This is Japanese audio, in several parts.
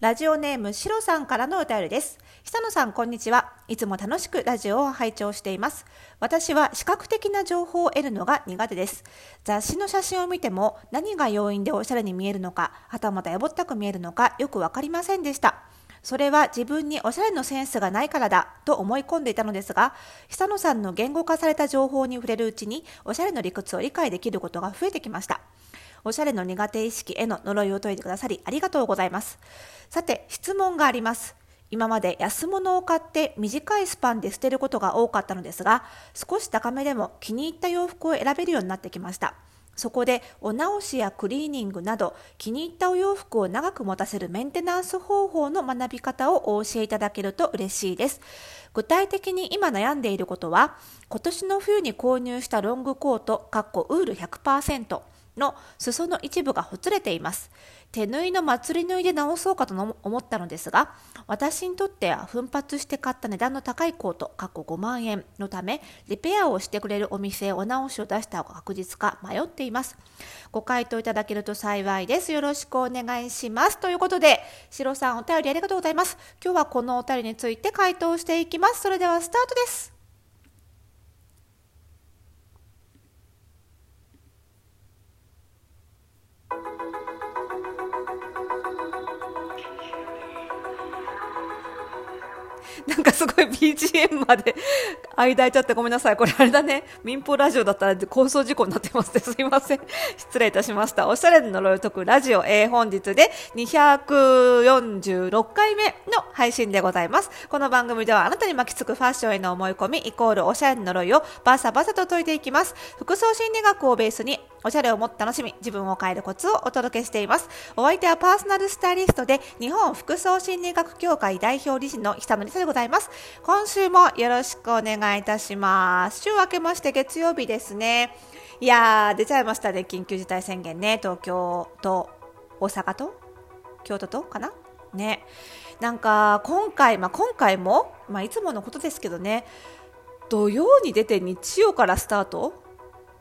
ラジオネームしろさんからのお便りです。久野さん、こんにちは。いつも楽しくラジオを拝聴しています。私は視覚的な情報を得るのが苦手です。雑誌の写真を見ても何が要因でおしゃれに見えるのか、はたまたやぼったく見えるのかよくわかりませんでした。それは自分におしゃれのセンスがないからだと思い込んでいたのですが、久野さんの言語化された情報に触れるうちに、おしゃれの理屈を理解できることが増えてきました。おしゃれの苦手意識への呪いを解いてくださりありがとうございます。さて、質問があります。今まで安物を買って短いスパンで捨てることが多かったのですが、少し高めでも気に入った洋服を選べるようになってきました。そこでお直しやクリーニングなど気に入ったお洋服を長く持たせるメンテナンス方法の学び方をお教えいただけると嬉しいです。具体的に今悩んでいることは、今年の冬に購入したロングコート、かっこウール100%の裾の一部がほつれています。手縫いの祭り縫いで直そうかと思ったのですが、私にとっては奮発して買った値段の高いコート、過去5万円のため、リペアをしてくれるお店へお直しを出した方が確実か迷っています。ご回答いただけると幸いです。よろしくお願いします。ということで、シロさんお便りありがとうございます。今日はこのお便りについて回答していきます。それではスタートです。なんかすごい BGM まで間空いちゃってごめんなさい。これあれだね。民放ラジオだったら放送事故になってますね。すいません。失礼いたしました。おしゃれの呪いを解くラジオ、えー、本日で246回目の配信でございます。この番組ではあなたに巻きつくファッションへの思い込みイコールおしゃれの呪いをバサバサと解いていきます。服装心理学をベースにおしゃれをもっと楽しみ、自分を変えるコツをお届けしています。お相手はパーソナルスタイリストで日本服装心理学協会代表理事の久野理沙でございます。今週もよろしくお願いいたします。週明けまして月曜日ですね。いやー、出ちゃいましたね、緊急事態宣言ね。東京と大阪と？京都とかな？ね。なんか、今回、まあ、今回も、まあ、いつものことですけどね、土曜に出て日曜からスタート？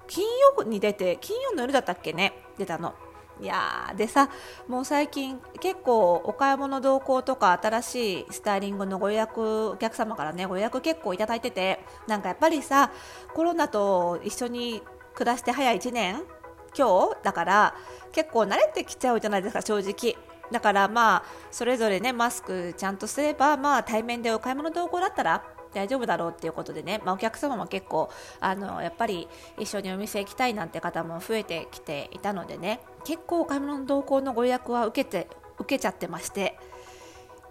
金曜に出て、金曜の夜だったっけね？出たの。いやでさもう最近結構お買い物同行とか新しいスタイリングのご予約お客様からねご予約結構いただいててなんかやっぱりさコロナと一緒に暮らして早1年今日だから結構慣れてきちゃうじゃないですか正直だからまあそれぞれねマスクちゃんとすればまあ対面でお買い物同行だったら大丈夫だろうっていうことでね、まあ、お客様も結構あのやっぱり一緒にお店行きたいなんて方も増えてきていたのでね。結構お買い物の同行のご予約は受けて受けちゃってまして。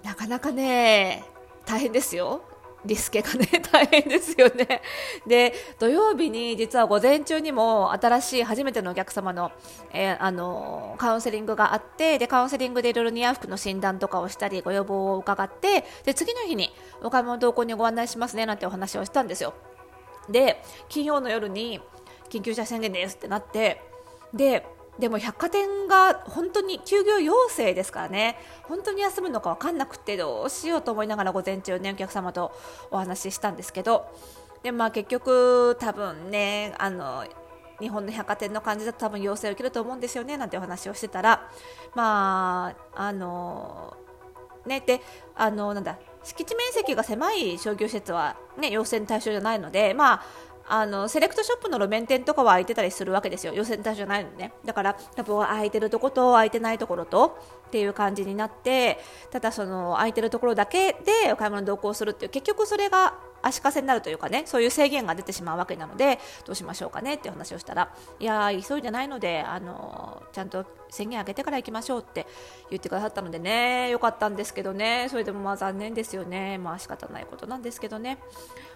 なかなかね大変ですよ。リスケがね、大変ですよね。で、土曜日に実は午前中にも新しい初めてのお客様の、えー、あの、カウンセリングがあって、で、カウンセリングでいろいろ似合う服の診断とかをしたり、ご要望を伺って、で、次の日にお買い物同行にご案内しますね、なんてお話をしたんですよ。で、金曜の夜に緊急事態宣言ですってなって、で、でも百貨店が本当に休業要請ですからね。本当に休むのか分かんなくてどうしようと思いながら午前中ねお客様とお話ししたんですけど。でまあ結局多分ねあの日本の百貨店の感じだと多分要請を受けると思うんですよねなんてお話をしてたら。まああのねであのなんだ敷地面積が狭い商業施設はね要請の対象じゃないのでまああのセレクトショップの路面店とかは空いてたりするわけですよ、予選対象じゃないのね、だから多分空いてるところと空いてないところとっていう感じになって、ただその空いてるところだけでお買い物同行するっていう、結局それが足かせになるというかね、そういう制限が出てしまうわけなので、どうしましょうかねっていう話をしたら、いやー、急いでないので、あのちゃんと宣言上げてから行きましょうって言ってくださったのでね、よかったんですけどね、それでもまあ残念ですよね、まあ仕方ないことなんですけどね。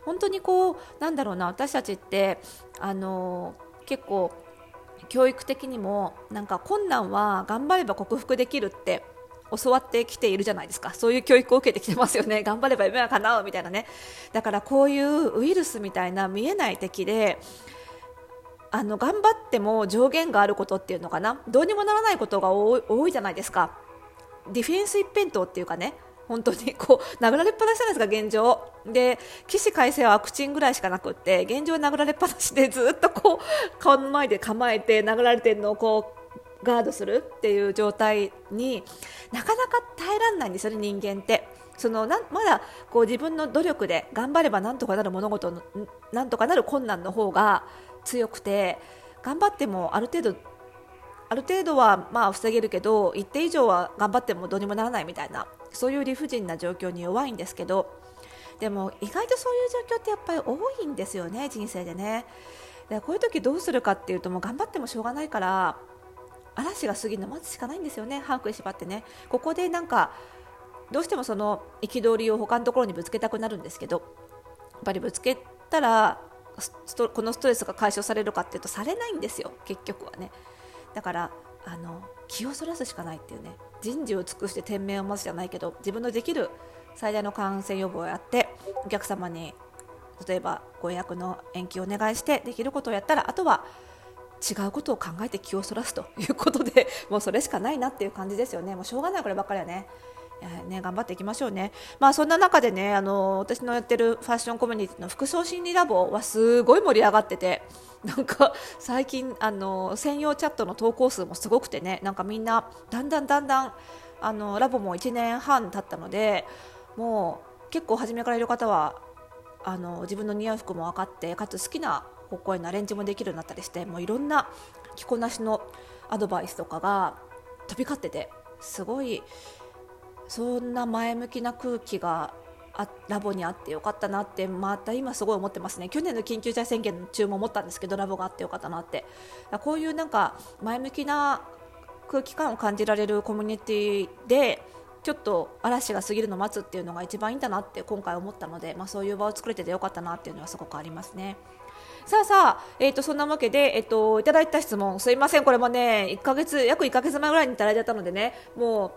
本当にこうなんだろうな私たちってあの結構教育的にもなんか困難は頑張れば克服できるって教わってきているじゃないですか。そういう教育を受けてきてますよね。頑張れば夢は叶うみたいなね。だからこういうウイルスみたいな見えない敵であの頑張っても上限があることっていうのかな。どうにもならないことが多いじゃないですか。ディフェンス一辺倒っていうかね。本当にこう 殴られっぱなしじゃないですか、現状。で、起死回生はワクチンぐらいしかなくって、現状殴られっぱなしでずっとこう、顔の前で構えて殴られてるのをこう、ガードするっていう状態になかなか耐えられないんですよ人間って。そのなまだこう自分の努力で頑張ればなんとかなる物事のなんとかなる困難の方が強くて頑張ってもある程度ある程度はまあ防げるけど一定以上は頑張ってもどうにもならないみたいなそういう理不尽な状況に弱いんですけどでも意外とそういう状況ってやっぱり多いんですよね人生でね。でこういう時どうするかっていうともう頑張ってもしょうがないから嵐が過ぎるの待つしかないんですよね。歯食いしばってね。ここでなんかどうしてもその憤りを他のところにぶつけたくなるんですけどやっぱりぶつけたらこのストレスが解消されるかっていうとされないんですよ。結局はね。だからあの気をそらすしかないっていうね。人事を尽くして天命を待つじゃないけど自分のできる最大の感染予防をやってお客様に例えばご予約の延期をお願いしてできることをやったらあとは違うことを考えて気をそらすということで もうそれしかないなっていう感じですよねもうしょうがないこればっかりはね。ね、頑張っていきましょうね。まあそんな中でね、あの私のやってるファッションコミュニティの服装心理ラボはすごい盛り上がってて、なんか最近あの専用チャットの投稿数もすごくてね、なんかみんなだんだんだんだんあのラボも1年半経ったので、もう結構初めからいる方はあの自分の似合う服も分かってかつ好きな方向へのアレンジもできるようになったりしてもういろんな着こなしのアドバイスとかが飛び交っててすごいそんな前向きな空気があラボにあってよかったなってまた今すごい思ってますね去年の緊急事態宣言中も思ったんですけどラボがあってよかったなってこういうなんか前向きな空気感を感じられるコミュニティでちょっと嵐が過ぎるのを待つっていうのが一番いいんだなって今回思ったので、まあ、そういう場を作れててよかったなっていうのはすごくありますね。さあさあ、えーと、そんなわけで、えーと、いただいた質問すいません。これもね1ヶ月約1ヶ月前ぐらいにいただいたのでねもう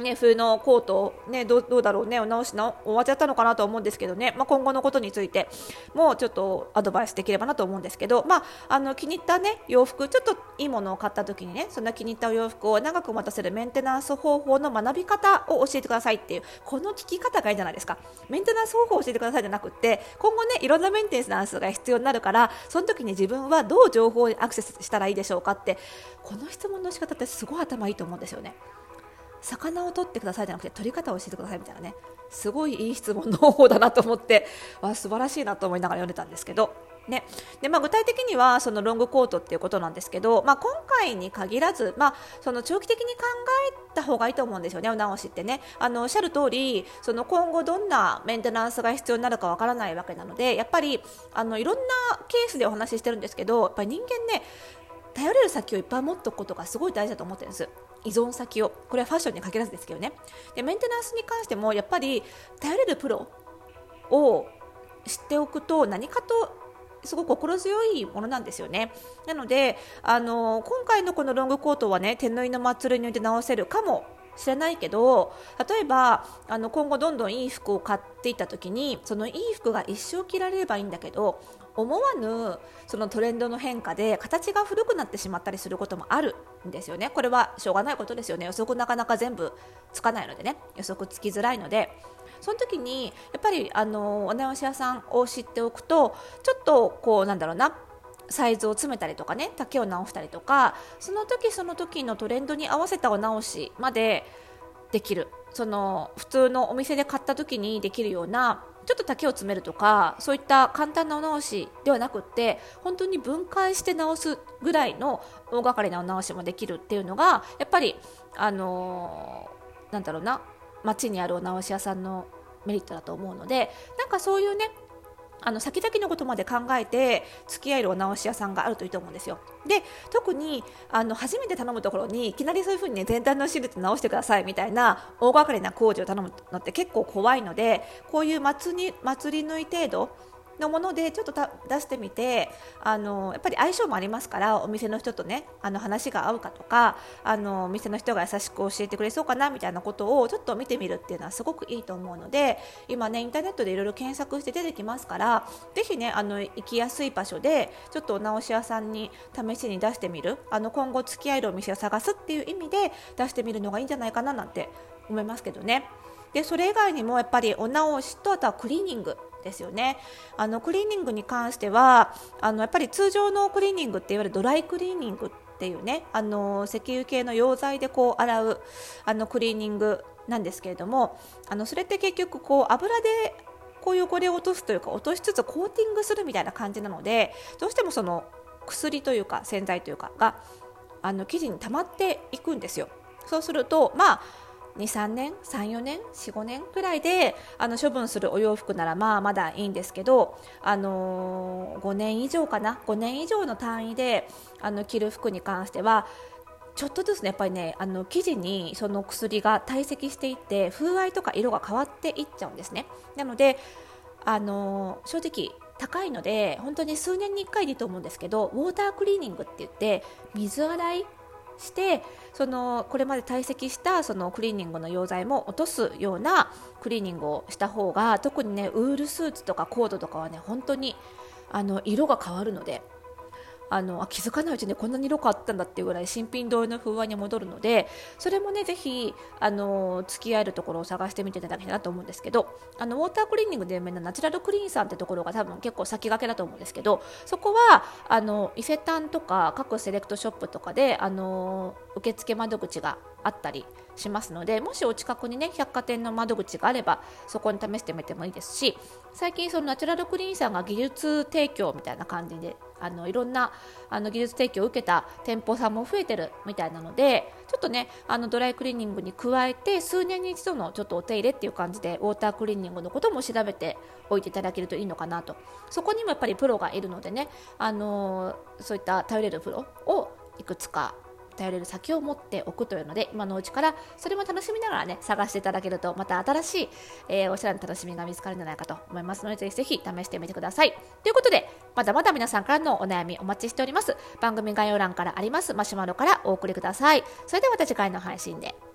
ね、冬のコート、ね、どうだろうね、お直しの終わっちゃったのかなと思うんですけどね、まあ、今後のことについてもちょっとアドバイスできればなと思うんですけど、まあ、あの気に入った、ね、洋服、ちょっといいものを買った時にね、そんな気に入ったお洋服を長く待たせるメンテナンス方法の学び方を教えてくださいっていう、この聞き方がいいじゃないですか。メンテナンス方法を教えてくださいじゃなくて、今後ね、いろんなメンテナンスが必要になるから、その時に自分はどう情報にアクセスしたらいいでしょうかって、この質問の仕方ってすごい頭いいと思うんですよね。魚を取ってくださいじゃなくて取り方を教えてくださいみたいなね。すごいいい質問の方だなと思って わ素晴らしいなと思いながら読んでたんですけど。ね。でまあ、具体的にはそのロングコートっていうことなんですけど、まあ、今回に限らず、まあ、その長期的に考えた方がいいと思うんですよね、お直しってね。あのおっしゃる通りそり今後どんなメンテナンスが必要になるかわからないわけなのでやっぱりあのいろんなケースでお話ししてるんですけどやっぱり人間ね頼れる先をいっぱい持っておくことがすごい大事だと思ってるんです。依存先をこれはファッションに限らずですけどねでメンテナンスに関してもやっぱり頼れるプロを知っておくと何かとすごく心強いものなんですよね。なので、あの今回のこのロングコートはね手縫いの祭りによって直せるかもしれないけど例えばあの今後どんどんいい服を買っていった時にそのいい服が一生着られればいいんだけど思わぬそのトレンドの変化で形が古くなってしまったりすることもあるんですよね。これはしょうがないことですよね。予測なかなか全部つかないのでね。予測つきづらいので。その時にやっぱりあのお直し屋さんを知っておくとちょっとこうなんだろうな。サイズを詰めたりとかね。丈を直したりとか。その時その時のトレンドに合わせたお直しまでできる。その普通のお店で買った時にできるようなちょっと丈を詰めるとかそういった簡単なお直しではなくって本当に分解して直すぐらいの大掛かりなお直しもできるっていうのがやっぱりあのー、なんだろうな街にあるお直し屋さんのメリットだと思うのでなんかそういうねあの先々のことまで考えて付き合えるお直し屋さんがあるといいと思うんですよ。で特にあの初めて頼むところにいきなりそういうふうに、ね、全体のシールド直してくださいみたいな大掛かりな工事を頼むのって結構怖いのでこういう祭り祭り縫い程度のものでちょっと出してみてあのやっぱり相性もありますからお店の人とねあの話が合うかとかあのお店の人が優しく教えてくれそうかなみたいなことをちょっと見てみるっていうのはすごくいいと思うので今ねインターネットでいろいろ検索して出てきますからぜひねあの行きやすい場所でちょっとお直し屋さんに試しに出してみるあの今後付き合えるお店を探すっていう意味で出してみるのがいいんじゃないかななんて思いますけどね。でそれ以外にもやっぱりお直しとあとはクリーニングですよねあのクリーニングに関してはあのやっぱり通常のクリーニングっていわゆるドライクリーニングっていうねあの石油系の溶剤でこう洗うあのクリーニングなんですけれどもあのそれって結局こう油でこう汚れを落とすというか落としつつコーティングするみたいな感じなのでどうしてもその薬というか洗剤というかがあの生地に溜まっていくんですよ。そうするとまあ23年34年45年くらいであの処分するお洋服ならまあまだいいんですけど、あのー、5年以上かな？5年以上の単位であの着る服に関してはちょっとずつねやっぱりねあの生地にその薬が堆積していって風合いとか色が変わっていっちゃうんですね。なのであの正直高いので本当に数年に1回でいいと思うんですけどウォータークリーニングって言って水洗いしてそのこれまで堆積したそのクリーニングの溶剤も落とすようなクリーニングをした方が特にねウールスーツとかコードとかはね本当にあの色が変わるのであのあ気づかないうちにこんなに色変わったんだっていうぐらい新品同様の風合いに戻るのでそれもねぜひあの付き合えるところを探してみていただきたいなと思うんですけどあのウォータークリーニングで有名なナチュラルクリーンさんってところが多分結構先駆けだと思うんですけどそこはあの伊勢丹とか各セレクトショップとかであの受付窓口があったりしますのでもしお近くにね百貨店の窓口があればそこに試してみてもいいですし最近そのナチュラルクリーンさんが技術提供みたいな感じであのいろんなあの技術提供を受けた店舗さんも増えてるみたいなのでちょっとねあのドライクリーニングに加えて数年に一度のちょっとお手入れっていう感じでウォータークリーニングのことも調べておいていただけるといいのかなと。そこにもやっぱりプロがいるのでねあのそういった頼れるプロをいくつか頼れる先を持っておくというので今のうちからそれも楽しみながらね探していただけるとまた新しい、えー、おしゃれな楽しみが見つかるんじゃないかと思いますのでぜひぜひ試してみてください。ということでまだまだ皆さんからのお悩みお待ちしております。番組概要欄からあります。マシュマロからお送りください。それではまた次回の配信で。